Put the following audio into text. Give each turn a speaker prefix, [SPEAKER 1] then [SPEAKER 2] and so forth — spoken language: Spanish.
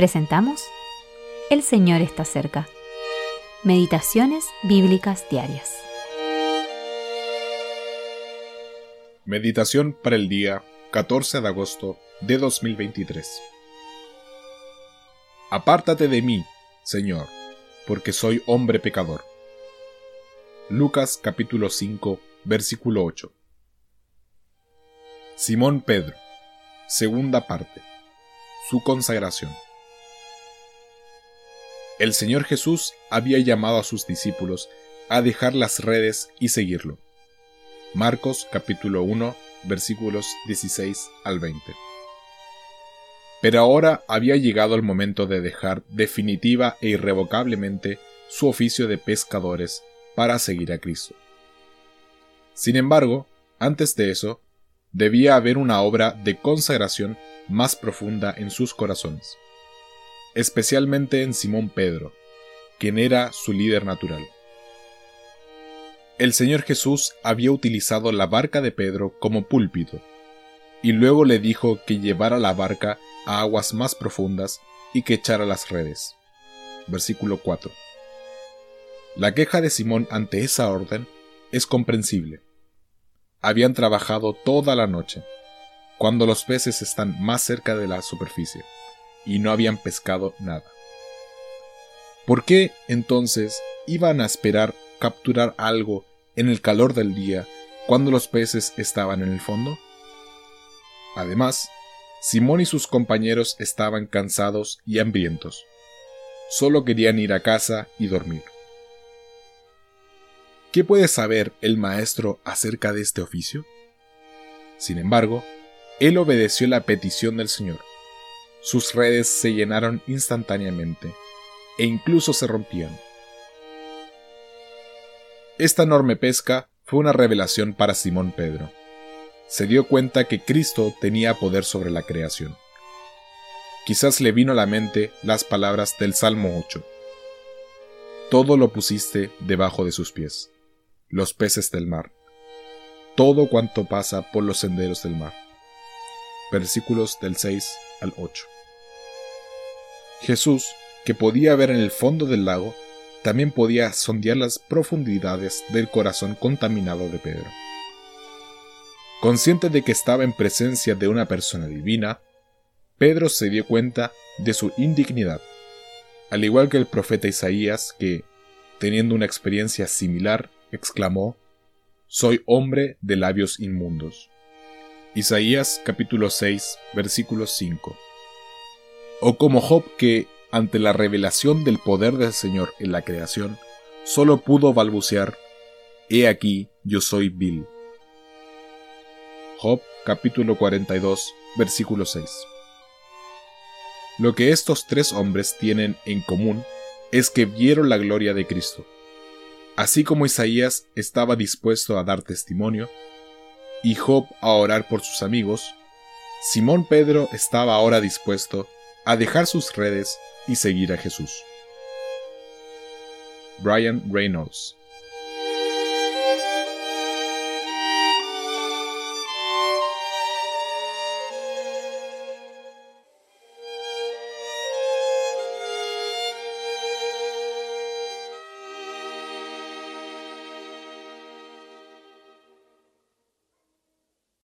[SPEAKER 1] Presentamos El Señor está cerca. Meditaciones Bíblicas Diarias.
[SPEAKER 2] Meditación para el día 14 de agosto de 2023. Apártate de mí, Señor, porque soy hombre pecador. Lucas capítulo 5, versículo 8. Simón Pedro, segunda parte. Su consagración. El Señor Jesús había llamado a sus discípulos a dejar las redes y seguirlo. Marcos capítulo 1 versículos 16 al 20. Pero ahora había llegado el momento de dejar definitiva e irrevocablemente su oficio de pescadores para seguir a Cristo. Sin embargo, antes de eso, debía haber una obra de consagración más profunda en sus corazones especialmente en Simón Pedro, quien era su líder natural. El Señor Jesús había utilizado la barca de Pedro como púlpito, y luego le dijo que llevara la barca a aguas más profundas y que echara las redes. Versículo 4. La queja de Simón ante esa orden es comprensible. Habían trabajado toda la noche, cuando los peces están más cerca de la superficie y no habían pescado nada. ¿Por qué entonces iban a esperar capturar algo en el calor del día cuando los peces estaban en el fondo? Además, Simón y sus compañeros estaban cansados y hambrientos. Solo querían ir a casa y dormir. ¿Qué puede saber el maestro acerca de este oficio? Sin embargo, él obedeció la petición del Señor sus redes se llenaron instantáneamente e incluso se rompían. Esta enorme pesca fue una revelación para Simón Pedro. Se dio cuenta que Cristo tenía poder sobre la creación. Quizás le vino a la mente las palabras del Salmo 8. Todo lo pusiste debajo de sus pies, los peces del mar, todo cuanto pasa por los senderos del mar. Versículos del 6 al 8. Jesús, que podía ver en el fondo del lago, también podía sondear las profundidades del corazón contaminado de Pedro. Consciente de que estaba en presencia de una persona divina, Pedro se dio cuenta de su indignidad, al igual que el profeta Isaías que, teniendo una experiencia similar, exclamó, Soy hombre de labios inmundos. Isaías capítulo 6 versículo 5 o como Job que, ante la revelación del poder del Señor en la creación, solo pudo balbucear, He aquí, yo soy vil. Job capítulo 42, versículo 6. Lo que estos tres hombres tienen en común es que vieron la gloria de Cristo. Así como Isaías estaba dispuesto a dar testimonio, y Job a orar por sus amigos, Simón Pedro estaba ahora dispuesto a dejar sus redes y seguir a Jesús. Brian Reynolds